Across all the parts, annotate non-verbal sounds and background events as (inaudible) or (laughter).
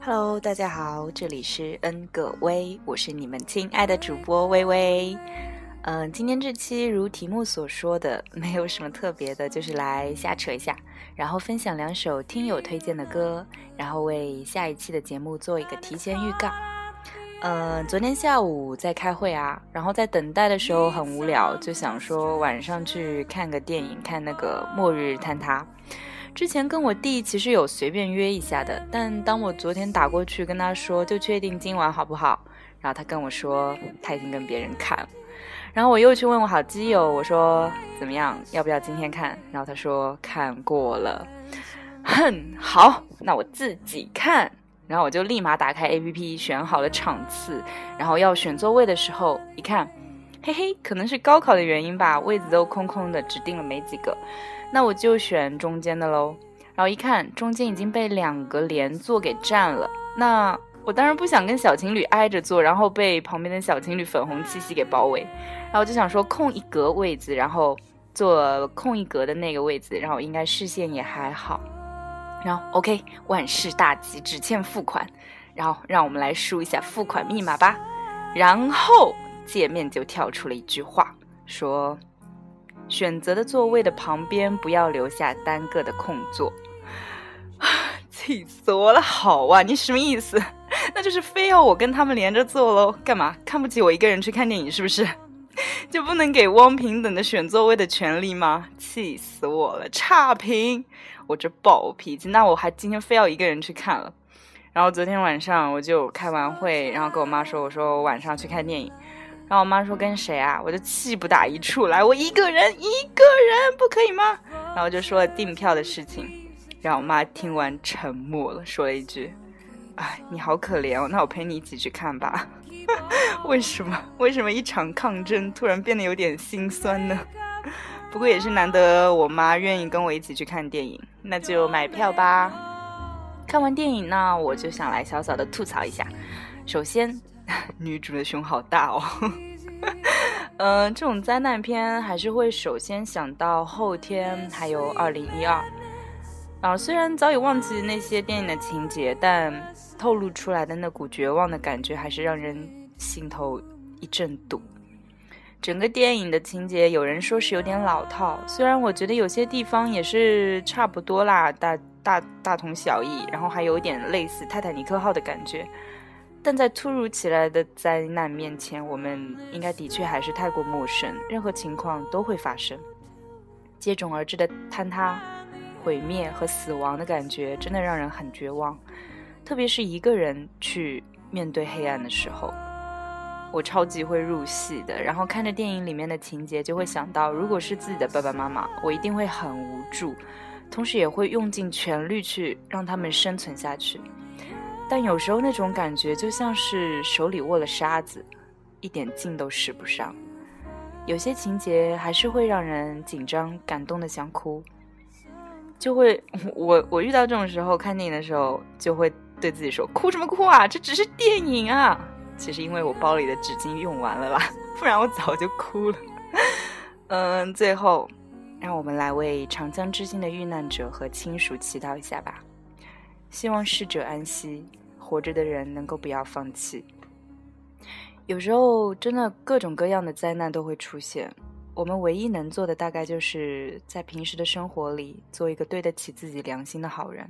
Hello，大家好，这里是 N 个微，我是你们亲爱的主播微微。嗯，今天这期如题目所说的，没有什么特别的，就是来瞎扯一下，然后分享两首听友推荐的歌，然后为下一期的节目做一个提前预告。嗯，昨天下午在开会啊，然后在等待的时候很无聊，就想说晚上去看个电影，看那个《末日坍塌》。之前跟我弟其实有随便约一下的，但当我昨天打过去跟他说就确定今晚好不好，然后他跟我说他已经跟别人看了，然后我又去问我好基友，我说怎么样，要不要今天看？然后他说看过了，哼，好，那我自己看。然后我就立马打开 APP 选好了场次，然后要选座位的时候一看，嘿嘿，可能是高考的原因吧，位子都空空的，只定了没几个。那我就选中间的喽，然后一看中间已经被两个连座给占了，那我当然不想跟小情侣挨着坐，然后被旁边的小情侣粉红气息给包围，然后就想说空一格位子，然后坐空一格的那个位子，然后应该视线也还好，然后 OK 万事大吉，只欠付款，然后让我们来输一下付款密码吧，然后界面就跳出了一句话说。选择的座位的旁边不要留下单个的空座，(sighs) 气死我了！好啊，你什么意思？(laughs) 那就是非要我跟他们连着坐喽？干嘛？看不起我一个人去看电影是不是？(laughs) 就不能给汪平等的选座位的权利吗？气死我了！差评！我这暴脾气，那我还今天非要一个人去看了。然后昨天晚上我就开完会，然后跟我妈说，我说我晚上去看电影。然后我妈说跟谁啊？我就气不打一处来，我一个人一个人不可以吗？然后就说了订票的事情，然后我妈听完沉默了，说了一句：“哎，你好可怜哦，那我陪你一起去看吧。(laughs) ”为什么？为什么一场抗争突然变得有点心酸呢？不过也是难得我妈愿意跟我一起去看电影，那就买票吧。看完电影呢，我就想来小小的吐槽一下。首先。(laughs) 女主的胸好大哦，嗯，(laughs) 这种灾难片还是会首先想到后天，还有二零一二。啊，虽然早已忘记那些电影的情节，但透露出来的那股绝望的感觉，还是让人心头一阵堵。整个电影的情节，有人说是有点老套，虽然我觉得有些地方也是差不多啦，大大大同小异，然后还有点类似泰坦尼克号的感觉。但在突如其来的灾难面前，我们应该的确还是太过陌生。任何情况都会发生，接踵而至的坍塌、毁灭和死亡的感觉，真的让人很绝望。特别是一个人去面对黑暗的时候，我超级会入戏的。然后看着电影里面的情节，就会想到，如果是自己的爸爸妈妈，我一定会很无助，同时也会用尽全力去让他们生存下去。但有时候那种感觉就像是手里握了沙子，一点劲都使不上。有些情节还是会让人紧张、感动的想哭，就会我我遇到这种时候看电影的时候，就会对自己说：“哭什么哭啊？这只是电影啊！”其实因为我包里的纸巾用完了啦，不然我早就哭了。嗯，最后让我们来为长江之心的遇难者和亲属祈祷一下吧。希望逝者安息，活着的人能够不要放弃。有时候，真的各种各样的灾难都会出现，我们唯一能做的，大概就是在平时的生活里，做一个对得起自己良心的好人，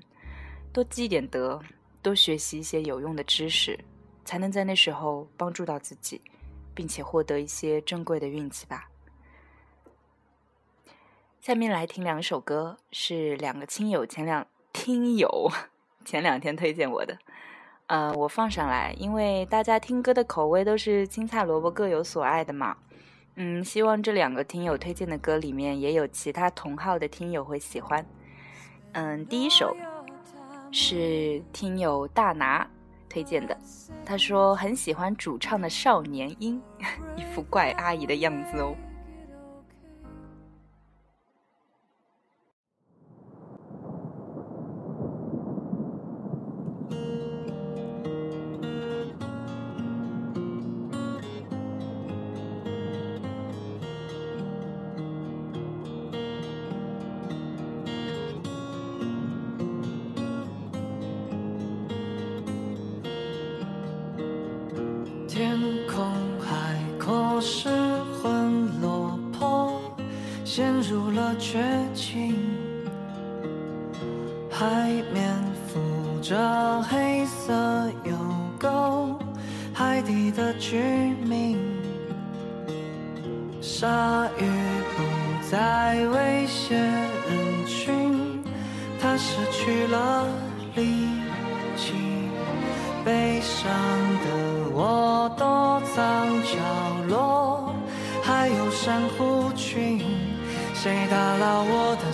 多积点德，多学习一些有用的知识，才能在那时候帮助到自己，并且获得一些珍贵的运气吧。下面来听两首歌，是两个亲友前两 (laughs) 听友。前两天推荐我的，呃，我放上来，因为大家听歌的口味都是青菜萝卜各有所爱的嘛。嗯，希望这两个听友推荐的歌里面也有其他同号的听友会喜欢。嗯，第一首是听友大拿推荐的，他说很喜欢主唱的少年音，(laughs) 一副怪阿姨的样子哦。黑色油垢，海底的居民，鲨鱼不再威胁人群，它失去了力气，悲伤的我躲藏角落，还有珊瑚群，谁打捞我的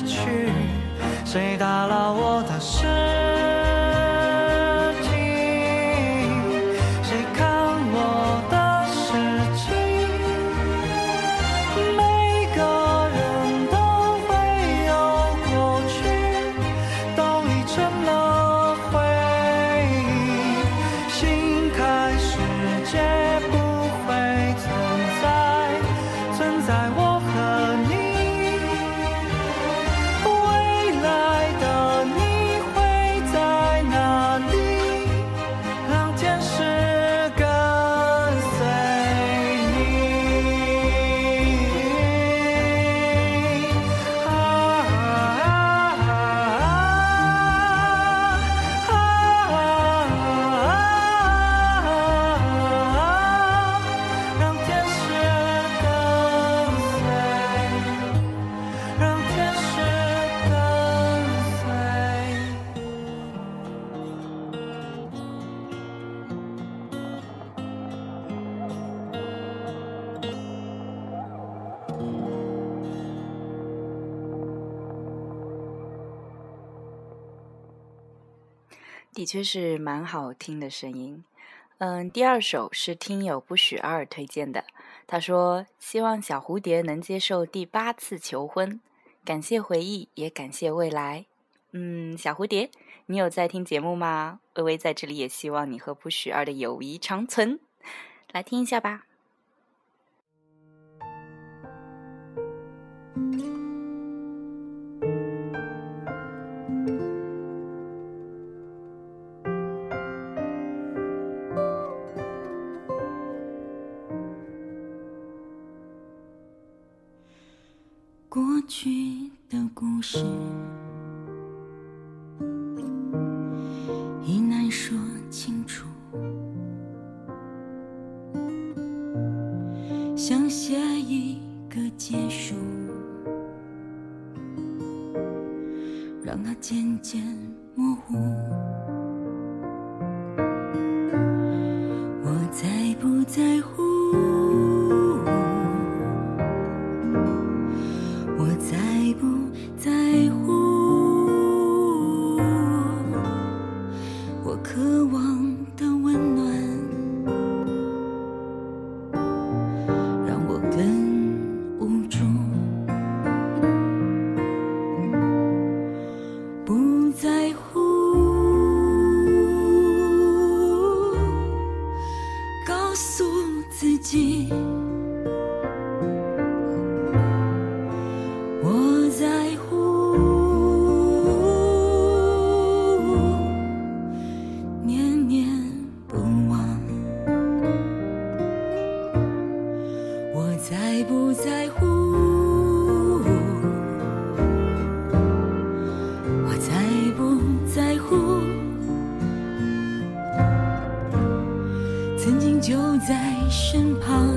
去？谁打扰我的事？的确是蛮好听的声音，嗯，第二首是听友不许二推荐的，他说希望小蝴蝶能接受第八次求婚，感谢回忆，也感谢未来。嗯，小蝴蝶，你有在听节目吗？微微在这里也希望你和不许二的友谊长存，来听一下吧。结束，让它渐渐模糊。就在身旁，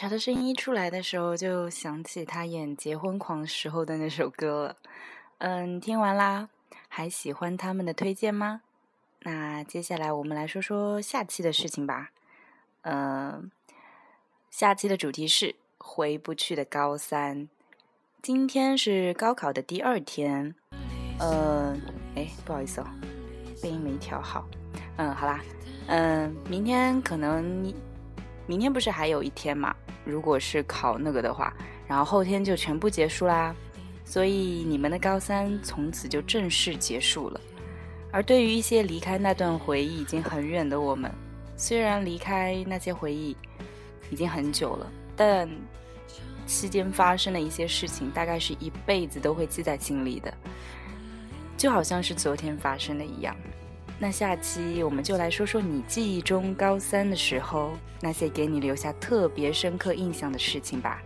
奶茶的声音一出来的时候，就想起他演《结婚狂》时候的那首歌了。嗯，听完啦，还喜欢他们的推荐吗？那接下来我们来说说下期的事情吧。嗯，下期的主题是回不去的高三。今天是高考的第二天。呃，哎，不好意思哦，背音没调好。嗯，好啦，嗯，明天可能。明天不是还有一天嘛？如果是考那个的话，然后后天就全部结束啦。所以你们的高三从此就正式结束了。而对于一些离开那段回忆已经很远的我们，虽然离开那些回忆已经很久了，但期间发生的一些事情，大概是一辈子都会记在心里的，就好像是昨天发生的一样。那下期我们就来说说你记忆中高三的时候那些给你留下特别深刻印象的事情吧。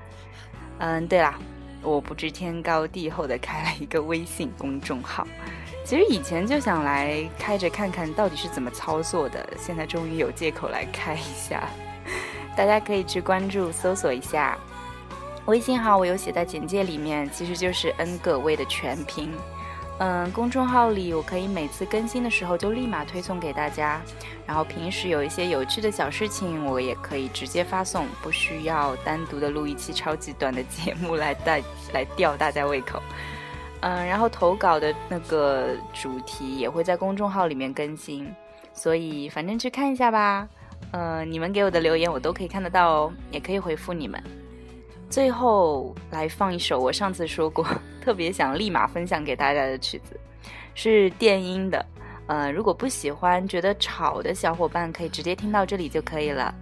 嗯，对了，我不知天高地厚的开了一个微信公众号，其实以前就想来开着看看到底是怎么操作的，现在终于有借口来开一下。大家可以去关注搜索一下微信号，我有写在简介里面，其实就是 N 个位的全拼。嗯，公众号里我可以每次更新的时候就立马推送给大家，然后平时有一些有趣的小事情，我也可以直接发送，不需要单独的录一期超级短的节目来带来吊大家胃口。嗯，然后投稿的那个主题也会在公众号里面更新，所以反正去看一下吧。嗯，你们给我的留言我都可以看得到哦，也可以回复你们。最后来放一首我上次说过 (laughs) 特别想立马分享给大家的曲子，是电音的。呃，如果不喜欢觉得吵的小伙伴，可以直接听到这里就可以了。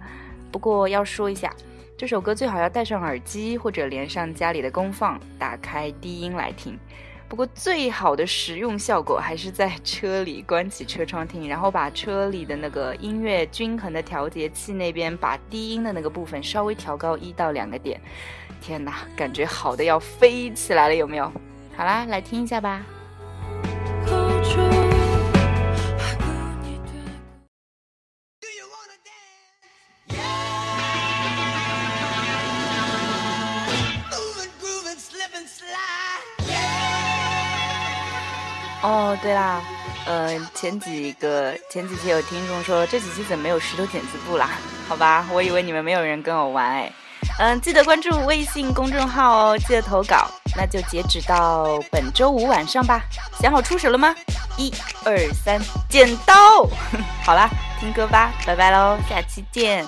不过要说一下，这首歌最好要戴上耳机或者连上家里的功放，打开低音来听。不过最好的实用效果还是在车里关起车窗听，然后把车里的那个音乐均衡的调节器那边把低音的那个部分稍微调高一到两个点。天哪，感觉好的要飞起来了，有没有？好啦，来听一下吧。对啦，呃，前几个前几期有听众说这几期怎么没有石头剪子布啦？(laughs) 好吧，我以为你们没有人跟我玩哎。嗯，记得关注微信公众号哦，记得投稿。那就截止到本周五晚上吧。想好出手了吗？一、二、三，剪刀！(laughs) 好啦，听歌吧，拜拜喽，下期见。